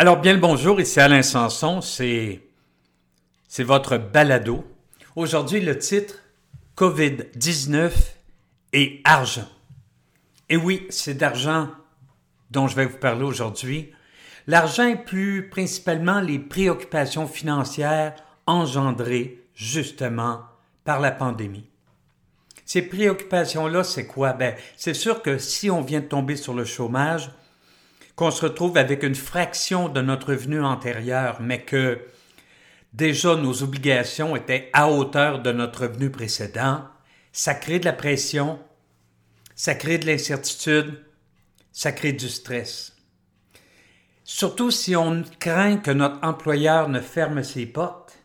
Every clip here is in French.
Alors bien le bonjour, ici Alain Sanson, c'est c'est votre balado. Aujourd'hui le titre COVID-19 et argent. Et oui, c'est d'argent dont je vais vous parler aujourd'hui. L'argent plus principalement les préoccupations financières engendrées justement par la pandémie. Ces préoccupations-là, c'est quoi? Ben, c'est sûr que si on vient de tomber sur le chômage, qu'on se retrouve avec une fraction de notre revenu antérieur, mais que déjà nos obligations étaient à hauteur de notre revenu précédent, ça crée de la pression, ça crée de l'incertitude, ça crée du stress. Surtout si on craint que notre employeur ne ferme ses portes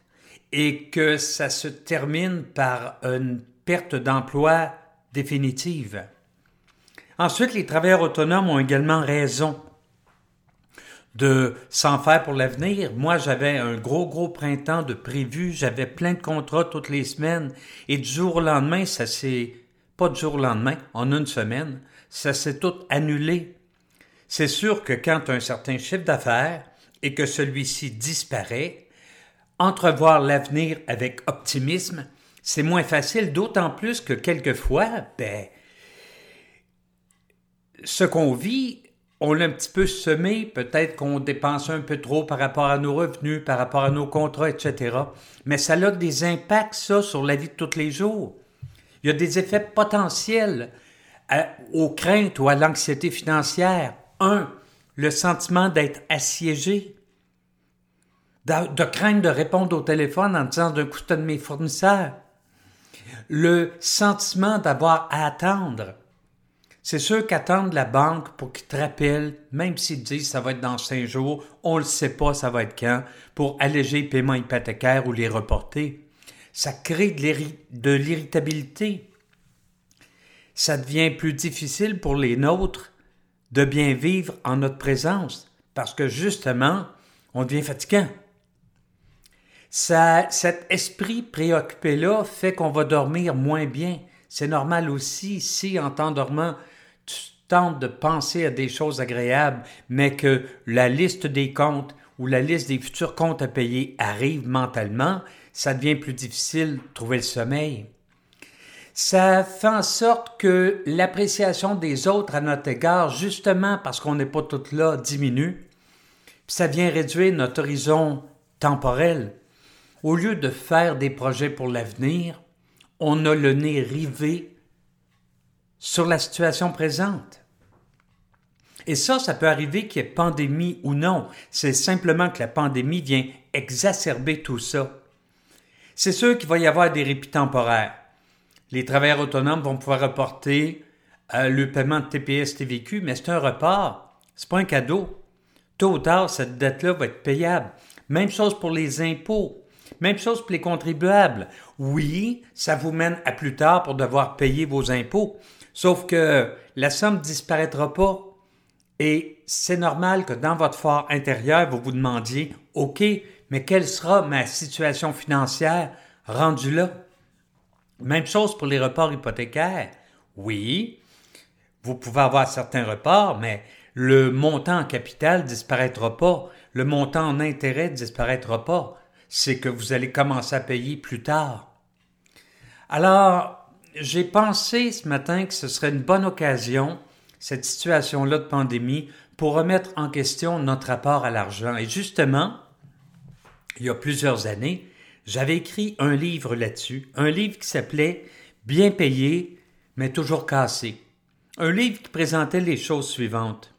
et que ça se termine par une perte d'emploi définitive. Ensuite, les travailleurs autonomes ont également raison de s'en faire pour l'avenir. Moi, j'avais un gros, gros printemps de prévu. J'avais plein de contrats toutes les semaines. Et du jour au lendemain, ça s'est, pas du jour au lendemain, en une semaine, ça s'est tout annulé. C'est sûr que quand un certain chiffre d'affaires et que celui-ci disparaît, entrevoir l'avenir avec optimisme, c'est moins facile, d'autant plus que quelquefois, ben, ce qu'on vit on l'a un petit peu semé, peut-être qu'on dépense un peu trop par rapport à nos revenus, par rapport à nos contrats, etc. Mais ça a des impacts, ça, sur la vie de tous les jours. Il y a des effets potentiels aux craintes ou à l'anxiété financière. Un, le sentiment d'être assiégé, de, de, craindre de répondre au téléphone en disant d'un coup de mes fournisseurs. Le sentiment d'avoir à attendre c'est ceux qui attendent la banque pour qu'ils te rappellent, même s'ils disent ça va être dans cinq jours, on ne le sait pas ça va être quand, pour alléger les paiements hypothécaires ou les reporter. Ça crée de l'irritabilité. Ça devient plus difficile pour les nôtres de bien vivre en notre présence, parce que justement, on devient fatigant. Ça, cet esprit préoccupé-là fait qu'on va dormir moins bien. C'est normal aussi si, en t'endormant, tu tentes de penser à des choses agréables, mais que la liste des comptes ou la liste des futurs comptes à payer arrive mentalement, ça devient plus difficile de trouver le sommeil. Ça fait en sorte que l'appréciation des autres à notre égard, justement parce qu'on n'est pas tout là, diminue. ça vient réduire notre horizon temporel. Au lieu de faire des projets pour l'avenir, on a le nez rivé sur la situation présente. Et ça, ça peut arriver qu'il y ait pandémie ou non. C'est simplement que la pandémie vient exacerber tout ça. C'est sûr qu'il va y avoir des répits temporaires. Les travailleurs autonomes vont pouvoir reporter euh, le paiement de TPS TVQ, mais c'est un report. C'est pas un cadeau. Tôt ou tard, cette dette-là va être payable. Même chose pour les impôts. Même chose pour les contribuables. Oui, ça vous mène à plus tard pour devoir payer vos impôts, Sauf que la somme disparaîtra pas. Et c'est normal que dans votre fort intérieur, vous vous demandiez, OK, mais quelle sera ma situation financière rendue là? Même chose pour les reports hypothécaires. Oui, vous pouvez avoir certains reports, mais le montant en capital disparaîtra pas. Le montant en intérêt disparaîtra pas. C'est que vous allez commencer à payer plus tard. Alors, j'ai pensé ce matin que ce serait une bonne occasion, cette situation-là de pandémie, pour remettre en question notre rapport à l'argent. Et justement, il y a plusieurs années, j'avais écrit un livre là-dessus, un livre qui s'appelait Bien payé, mais toujours cassé. Un livre qui présentait les choses suivantes.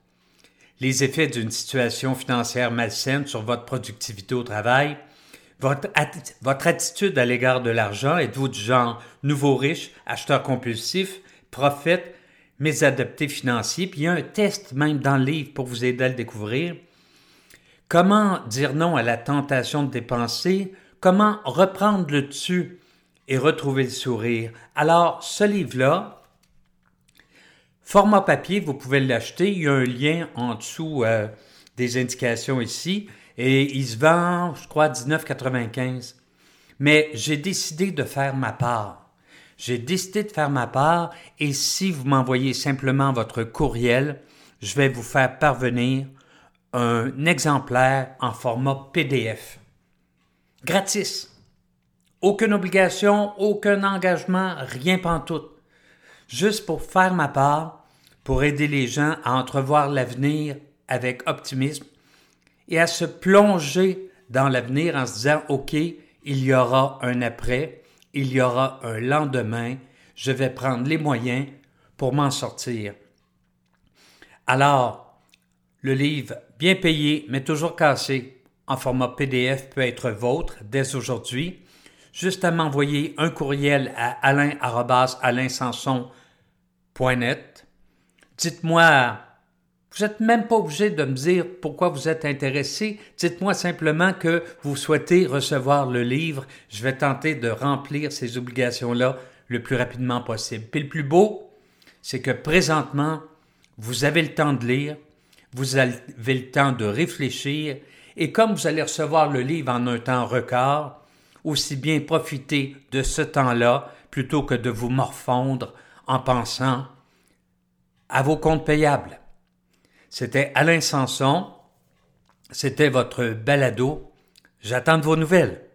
Les effets d'une situation financière malsaine sur votre productivité au travail, votre, attitude à l'égard de l'argent, êtes-vous du genre nouveau riche, acheteur compulsif, prophète, mésadapté financier? Puis il y a un test même dans le livre pour vous aider à le découvrir. Comment dire non à la tentation de dépenser? Comment reprendre le dessus et retrouver le sourire? Alors, ce livre-là, format papier, vous pouvez l'acheter. Il y a un lien en dessous euh, des indications ici et il se vend, je crois, 19,95. Mais j'ai décidé de faire ma part. J'ai décidé de faire ma part et si vous m'envoyez simplement votre courriel, je vais vous faire parvenir un exemplaire en format PDF. Gratis. Aucune obligation, aucun engagement, rien pantoute. Juste pour faire ma part, pour aider les gens à entrevoir l'avenir avec optimisme et à se plonger dans l'avenir en se disant, OK, il y aura un après, il y aura un lendemain, je vais prendre les moyens pour m'en sortir. Alors, le livre bien payé mais toujours cassé en format PDF peut être vôtre dès aujourd'hui. Juste à m'envoyer un courriel à alain.alainsanson.net. Dites-moi vous n'êtes même pas obligé de me dire pourquoi vous êtes intéressé. Dites-moi simplement que vous souhaitez recevoir le livre. Je vais tenter de remplir ces obligations-là le plus rapidement possible. Puis le plus beau, c'est que présentement, vous avez le temps de lire, vous avez le temps de réfléchir, et comme vous allez recevoir le livre en un temps record, aussi bien profiter de ce temps-là plutôt que de vous morfondre en pensant à vos comptes payables. C'était Alain Sanson. C'était votre balado. J'attends de vos nouvelles.